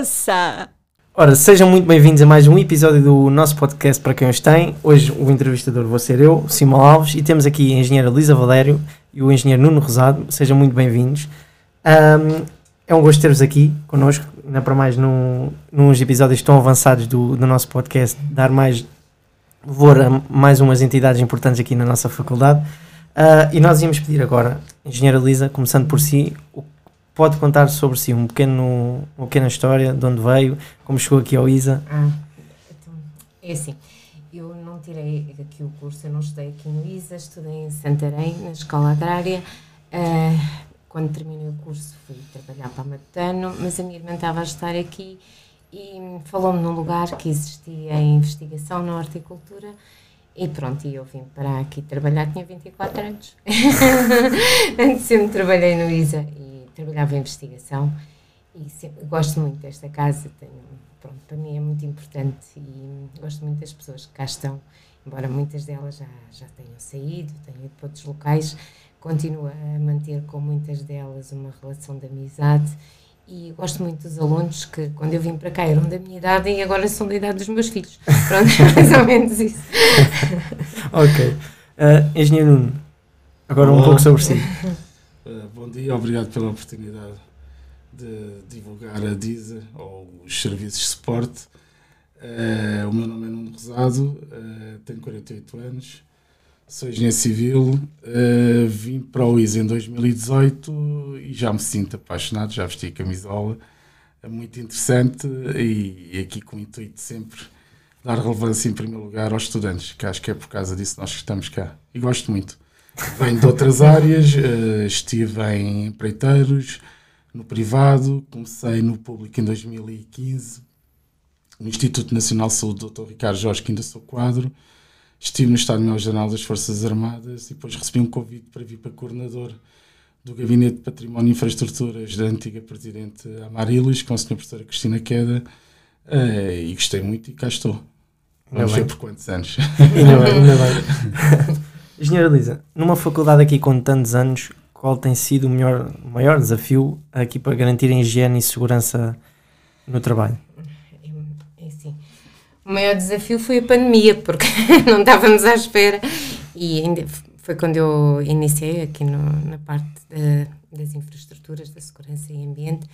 moça! Ora, sejam muito bem-vindos a mais um episódio do nosso podcast para quem os tem. Hoje o entrevistador vou ser eu, Simão Alves, e temos aqui a engenheira Luísa Valério e o engenheiro Nuno Rosado. Sejam muito bem-vindos. Um, é um gosto ter-vos aqui connosco, ainda para mais num, nos episódios tão avançados do, do nosso podcast, dar mais louvor a mais umas entidades importantes aqui na nossa faculdade. Uh, e nós íamos pedir agora, engenheira Luísa, começando por si, o pode contar sobre si um pequeno, uma pequena história, de onde veio, como chegou aqui ao ISA? Ah, então, é assim, eu não tirei aqui o curso, eu não estudei aqui no ISA, estudei em Santarém, na Escola Agrária. Uh, quando terminei o curso fui trabalhar para a Matano, mas a minha irmã estava a estar aqui e falou-me num lugar que existia em investigação na horticultura e pronto, e eu vim para aqui trabalhar, tinha 24 anos. Antes sempre trabalhei no ISA trabalhava em investigação e sempre, gosto muito desta casa, tenho, pronto, para mim é muito importante e gosto muito das pessoas que cá estão, embora muitas delas já, já tenham saído, tenham ido para outros locais, continuo a manter com muitas delas uma relação de amizade e gosto muito dos alunos que, quando eu vim para cá, eram da minha idade e agora são da idade dos meus filhos. Pronto, é mais ou menos isso. ok. Uh, Engenheiro Nuno, agora Olá. um pouco sobre si. Uh, bom dia, obrigado pela oportunidade de divulgar a DISA ou os serviços de suporte. Uh, o meu nome é Nuno Rosado, uh, tenho 48 anos, sou engenheiro civil, vim para o ISA em 2018 e já me sinto apaixonado, já vesti a camisola, é muito interessante e, e aqui com o intuito sempre dar relevância em primeiro lugar aos estudantes, que acho que é por causa disso que nós estamos cá e gosto muito. Venho de outras áreas, uh, estive em empreiteiros, no privado, comecei no público em 2015, no Instituto Nacional de Saúde, Dr. Ricardo Jorge, que ainda sou quadro, estive no Estado-Maior-General das Forças Armadas e depois recebi um convite para vir para coordenador do Gabinete de Património e Infraestruturas da antiga Presidente Amarilis, com a Sra. Professora Cristina Queda, uh, e gostei muito e cá estou. Vamos ver por quantos anos. Ainda bem, ainda bem. Engenheira Lisa, numa faculdade aqui com tantos anos, qual tem sido o melhor, maior desafio aqui para garantir a higiene e segurança no trabalho? É, é assim, o maior desafio foi a pandemia, porque não estávamos à espera. E ainda foi quando eu iniciei aqui no, na parte de, das infraestruturas, da segurança e ambiente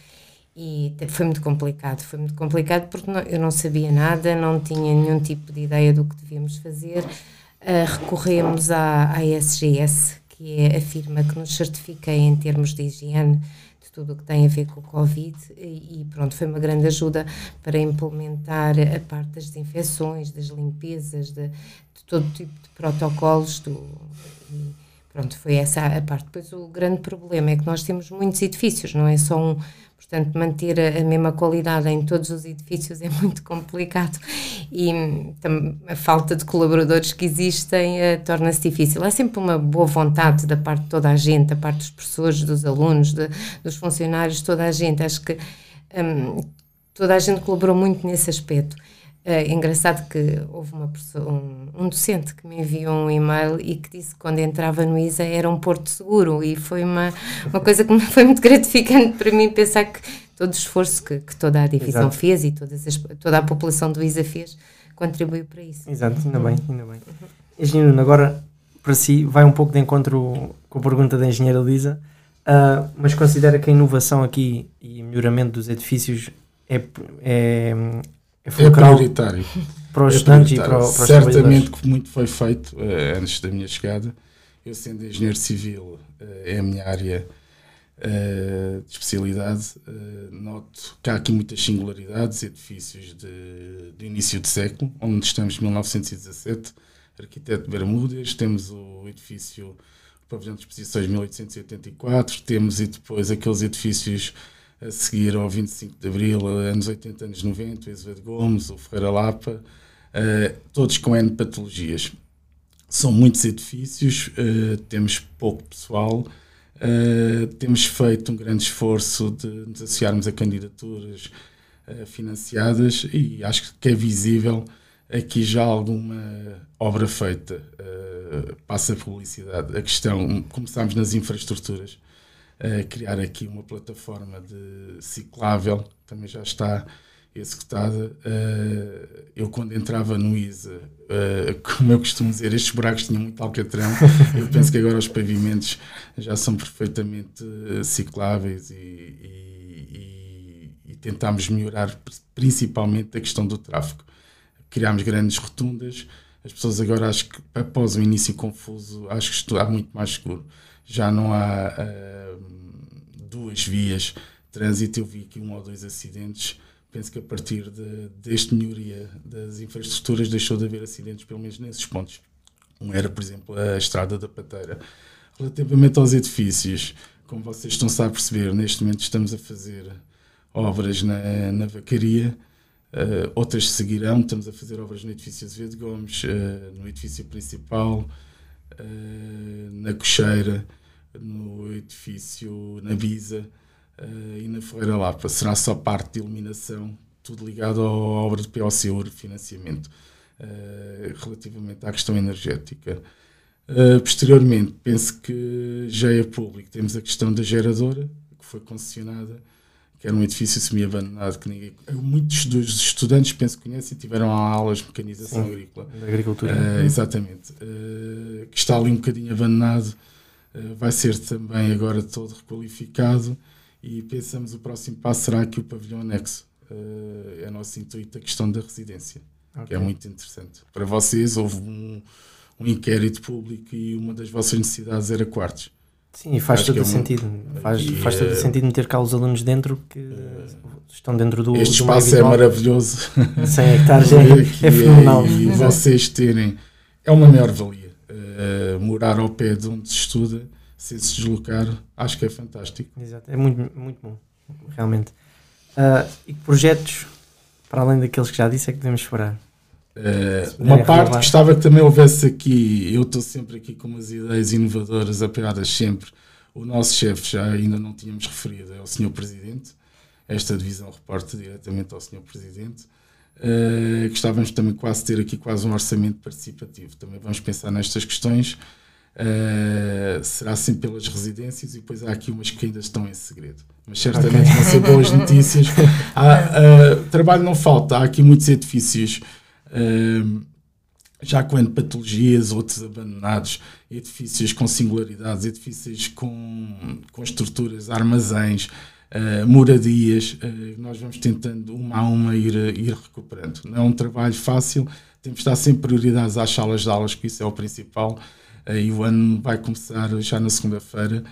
e foi muito complicado, foi muito complicado porque não, eu não sabia nada, não tinha nenhum tipo de ideia do que devíamos fazer, recorremos à, à SGS, que é a firma que nos certifica em termos de higiene de tudo o que tem a ver com o Covid e, pronto, foi uma grande ajuda para implementar a parte das desinfecções, das limpezas, de, de todo tipo de protocolos do, e, pronto, foi essa a parte. Depois o grande problema é que nós temos muitos edifícios, não é só um, Portanto, manter a, a, mesma qualidade em todos os edifícios é muito complicado e tam, a falta de colaboradores que existem uh, torna-se difícil. Há sempre uma boa vontade da parte de toda a gente, da parte dos professores, dos alunos, de, dos funcionários, toda a gente. Acho que um, toda a gente colaborou muito nesse aspecto. É engraçado que houve uma pessoa, um, um, docente que me enviou um e-mail e que disse que quando entrava no ISA era um porto seguro e foi uma, uma coisa que foi muito gratificante para mim pensar que todo o esforço que, que toda a divisão Exato. fez e todas as, toda a população do ISA fez contribuiu para isso. Exato, ainda bem, ainda bem. Engenheiro, agora para si vai um pouco de encontro com a pergunta da engenheira Lisa, uh, mas considera que a inovação aqui e melhoramento dos edifícios é, é, é, é prioritário. Para os é estudantes e para, para os Certamente que muito foi feito uh, antes da minha chegada. Eu, sendo engenheiro civil, uh, é a minha área uh, de especialidade. noto que há aqui muitas singularidades, edifícios de, de início de século, onde estamos em 1917, arquiteto Bermudas, temos o edifício o Pavilhão de Exposições 1884, temos e depois aqueles edifícios a seguir ao 25 de Abril, anos 80, anos 90, o Azevedo Gomes, o Ferreira Lapa, uh, todos com N patologias. São muitos edifícios, uh, temos pouco pessoal, uh, temos feito um grande esforço de nos associarmos a candidaturas financiadas e acho que é visível aqui já alguma obra feita. passa a publicidade. A questão, começámos nas infraestruturas uh, criar aqui uma plataforma de ciclável, também já está executada. Uh, eu, quando entrava no ISA, uh, como eu costumo dizer, estes buracos tinham muito alcatrão. eu penso que agora os pavimentos já são perfeitamente cicláveis e, e, e, e tentámos melhorar principalmente a questão do tráfego. Criámos grandes rotundas. As pessoas agora, acho que após o início confuso, acho que está muito mais seguro. Já não há uh, duas vias de trânsito. Eu vi aqui um ou dois acidentes penso que a partir de, deste melhoria das infraestruturas deixou de haver acidentes, pelo menos nesses pontos. Um era, por exemplo, a Estrada da Pateira. Relativamente aos edifícios, como vocês estão a perceber, neste momento estamos a fazer obras na, na vacaria, uh, outras seguirão. Estamos a fazer obras no edifício Azevedo Gomes, uh, no edifício principal, na Cocheira, no edifício na Bisa uh, e na Ferreira Lapa. Será só parte de iluminação, tudo ligado à obra de POC financiamento, uh, relativamente à questão energética. Posteriormente, penso que já é público. Temos a questão da geradora, que foi concessionada, que era um edifício semi-abandonado que ninguém. Muitos dos estudantes, penso que conhecem, tiveram aulas de mecanização Sim, agrícola. Da agricultura. Uh, exatamente. Uh, que está ali um bocadinho abandonado. vai ser também agora todo requalificado e pensamos o próximo passo será aqui o pavilhão anexo. Uh, é nosso intuito a questão da residência, okay. que é muito interessante. Para vocês, houve um, um inquérito público e uma das vossas necessidades era quartos. Sim, e faz todo é sentido. Faz, e, faz todo uh, sentido meter cá os alunos dentro que uh, estão dentro do. Este do espaço é maravilhoso. 100 hectares é, é, é fenomenal. E, e vocês terem. É uma maior valia. Uh, morar ao pé de onde se estuda se se deslocar, acho que é fantástico. Exato, é muito, muito bom, realmente. Uh, e que projetos, para além daqueles que já disse, é que devemos esperar? Uh, uma parte renovar. gostava que também houvesse aqui, eu estou sempre aqui com umas ideias inovadoras apegadas sempre. O nosso chefe já ainda não tínhamos referido, é o Sr. Presidente. Esta divisão reporta diretamente ao Sr. Presidente. Uh, gostávamos também quase ter aqui quase um orçamento participativo. Também vamos pensar nestas questões Uh, será sempre pelas residências e depois há aqui umas que ainda estão em segredo. Mas certamente okay. vão ser boas notícias. há, uh, trabalho não falta, há aqui muitos edifícios uh, já com patologias, outros abandonados, edifícios com singularidades, edifícios com, com estruturas, armazéns, moradias. nós vamos tentando uma a uma ir, ir recuperando. Não é um trabalho fácil, temos de dar sempre prioridades às salas de aulas, que isso é o principal e o ano vai começar já na segunda-feira.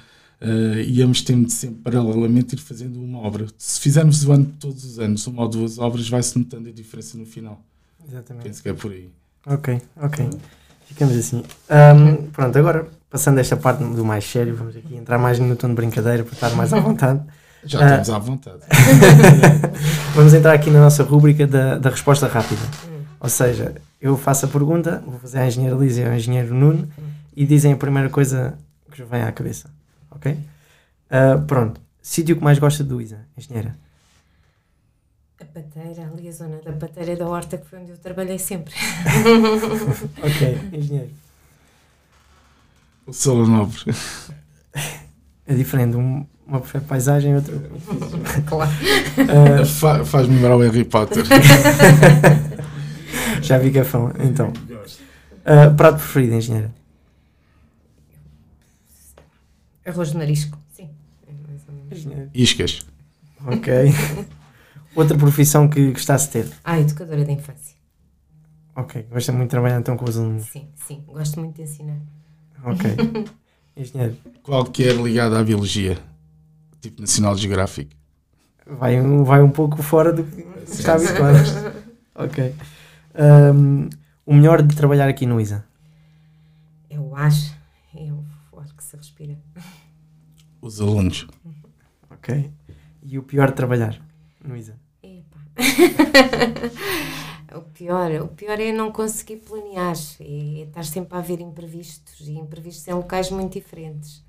Uh, e íamos tendo sempre, paralelamente, ir fazendo uma obra. Se fizermos o ano todos os anos, uma ou duas obras, vai-se notando a diferença no final. Exatamente. Penso que é por aí. Ok, ok. Ficamos assim. Um, pronto, agora, passando esta parte do mais sério, vamos aqui entrar mais no tom de brincadeira para estar mais à vontade. Já uh, estamos à vontade. vamos entrar aqui na nossa rúbrica da, da resposta rápida. Ou seja, eu faço a pergunta, vou fazer à engenheira Lísia e ao engenheiro Nuno e dizem a primeira coisa que vos vem à cabeça. Ok? Uh, pronto. Sítio que mais gosta de Luísa, engenheira? A pateira, ali a zona da pateira da horta, que foi onde eu trabalhei sempre. ok, engenheiro. O solo nobre. É diferente, um, uma prefere paisagem e outra. claro. Uh, Fa Faz-me lembrar o Harry Potter. Já vi que é fã, então. Uh, prato preferido, engenheira? Arroz de marisco, sim. Iscas. Ok. Outra profissão que gostasse de ter? Ah, educadora de infância. Ok. Gosta muito de trabalhar então com os alunos? Sim, sim. Gosto muito de ensinar. Ok. Engenheiro? Qualquer ligado à biologia. Tipo Nacional Geográfico. Vai, vai um pouco fora do que está habituado. ok. Um, o melhor de trabalhar aqui no ISA? Eu acho. Eu acho que se respira os alunos. Ok. E o pior de trabalhar no ISA? Epa. O, pior, o pior é não conseguir planear e estar sempre a haver imprevistos e imprevistos em locais muito diferentes.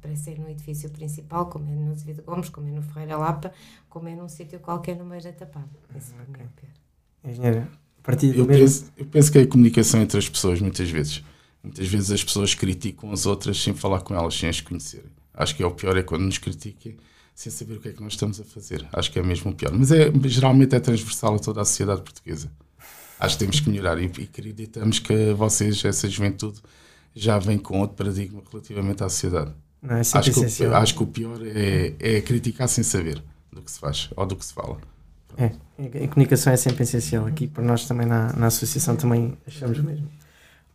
Parece ser no edifício principal, como é no Azevedo Gomes, como é no Ferreira Lapa, como é num sítio qualquer no meio da Tapada. Esse é okay. é o pior. Engenheira, a partir eu, penso, eu penso que é a comunicação entre as pessoas, muitas vezes. Muitas vezes as pessoas criticam as outras sem falar com elas, sem as conhecerem Acho que é o pior é quando nos critiquem sem saber o que é que nós estamos a fazer. Acho que é mesmo o pior. Mas é, geralmente é transversal a toda a sociedade portuguesa. Acho que temos que melhorar e, e acreditamos que vocês, essa juventude, já vem com outro paradigma relativamente à sociedade. Não, é acho, que o, acho que o pior é, é criticar sem saber do que se faz ou do que se fala. É, a comunicação é sempre essencial. Aqui para nós também na, na associação também achamos mesmo.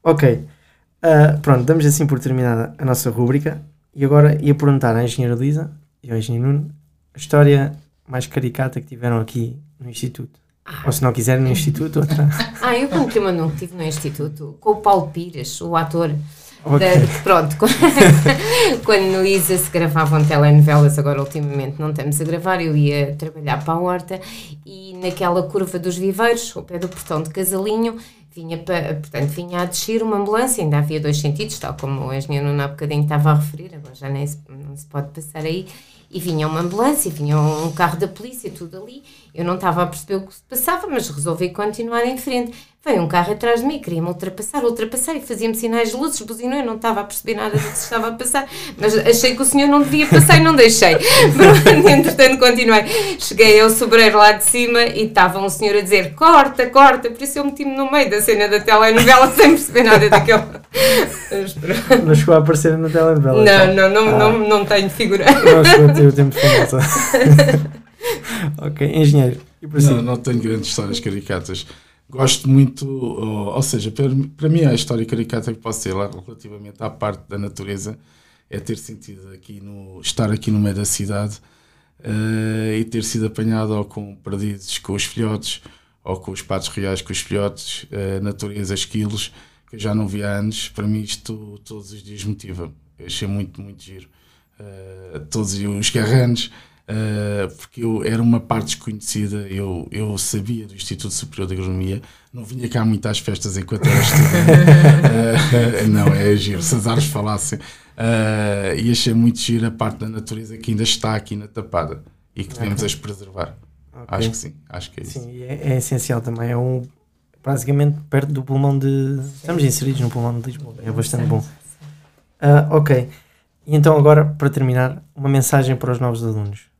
Ok, uh, pronto, damos assim por terminada a nossa rúbrica e agora ia perguntar à engenheira Lisa e ao engenheiro Nuno a história mais caricata que tiveram aqui no Instituto. Ou se não quiserem no Instituto, outra. ah, eu quando tema não estive no Instituto, com o Paulo Pires, o ator. Okay. Da, pronto, quando no ISA se gravavam telenovelas, agora ultimamente não estamos a gravar, eu ia trabalhar para a horta e naquela curva dos viveiros, ao pé do portão de Casalinho, vinha, para, portanto, vinha a descer uma ambulância, ainda havia dois sentidos, tal como o engenheiro Nuno há bocadinho estava a referir, agora já nem se, não se pode passar aí, e vinha uma ambulância, vinha um carro da polícia, tudo ali. Eu não estava a perceber o que se passava, mas resolvi continuar em frente. Veio um carro atrás de mim, queria-me ultrapassar, ultrapassar e fazia-me sinais de luzes, buzinou, eu não estava a perceber nada do que se estava a passar, mas achei que o senhor não devia passar e não deixei. Pronto, entretanto continuei. Cheguei ao sobreiro lá de cima e estava um senhor a dizer corta, corta, por isso eu meti-me no meio da cena da telenovela sem perceber nada daquele. Mas, não chegou a aparecer na telenovela? Não, então. não, não, ah. não, não tenho figura. Não chegou a ter o tempo de famosa. ok, engenheiro. Não, não tenho grandes histórias caricatas gosto muito, ou, ou seja, para, para mim a história caricata que posso ter lá relativamente à parte da natureza é ter sentido aqui no estar aqui no meio da cidade uh, e ter sido apanhado ou com perdizes com os filhotes ou com os patos reais com os filhotes, uh, natureza, esquilos que eu já não vi há anos. Para mim isto todos os dias motiva. Eu achei muito, muito giro. Uh, todos os garranos Uh, porque eu era uma parte desconhecida, eu, eu sabia do Instituto Superior de Agronomia, não vinha cá muito às festas enquanto era estudante. uh, não, é giro, se as árvores falassem. Uh, e achei muito giro a parte da natureza que ainda está aqui na tapada e que devemos okay. as preservar. Okay. Acho que sim, acho que é isso. Sim, é, é, essencial também, é um praticamente perto do pulmão de. Estamos inseridos no pulmão de Lisboa, é bastante bom. ok, e então agora, para terminar, uma mensagem para os novos alunos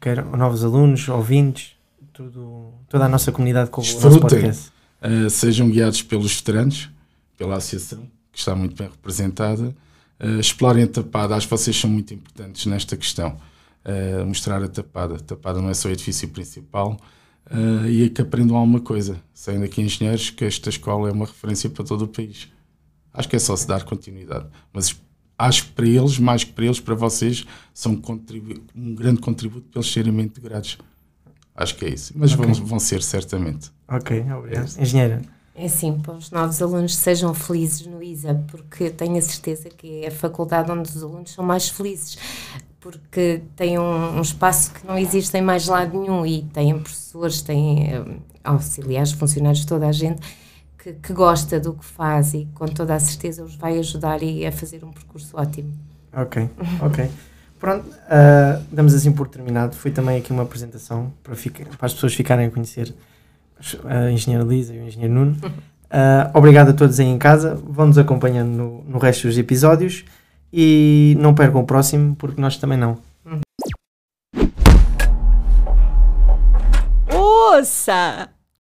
quer novos alunos, ouvintes, tudo, toda a nossa comunidade com o nosso podcast. Uh, sejam guiados pelos veteranos, pela associação, que está muito bem representada. Uh, explorem a tapada, acho que vocês são muito importantes nesta questão. Uh, mostrar a tapada. A tapada não é só o edifício principal. Uh, e que aprendam alguma coisa. Saindo aqui engenheiros, que esta escola é uma referência para todo o país. Acho que é só se dar continuidade. Mas acho que para eles, mais que para eles, para vocês, são um grande contributo para eles serem muito integrados. Acho que é isso. Mas okay. vão, vão ser, certamente. Ok, obrigado. É Engenheira. É assim, para os novos alunos sejam felizes no ISA, porque tenho a certeza que é a faculdade onde os alunos são mais felizes, porque têm um, um espaço que não existe em mais lado nenhum e têm professores, têm um, auxiliares, funcionários, toda a gente que, que, gosta do que faz e com toda a certeza os vai ajudar e a fazer um percurso ótimo. Ok, ok. Pronto, uh, damos assim por terminado. Foi também aqui uma apresentação para, ficar, para as pessoas ficarem a conhecer a engenheira Lisa e o engenheiro Nuno. Uh, obrigado a todos aí em casa. Vão-nos acompanhando no, no resto dos episódios e não percam o próximo, porque nós também não. Ouça!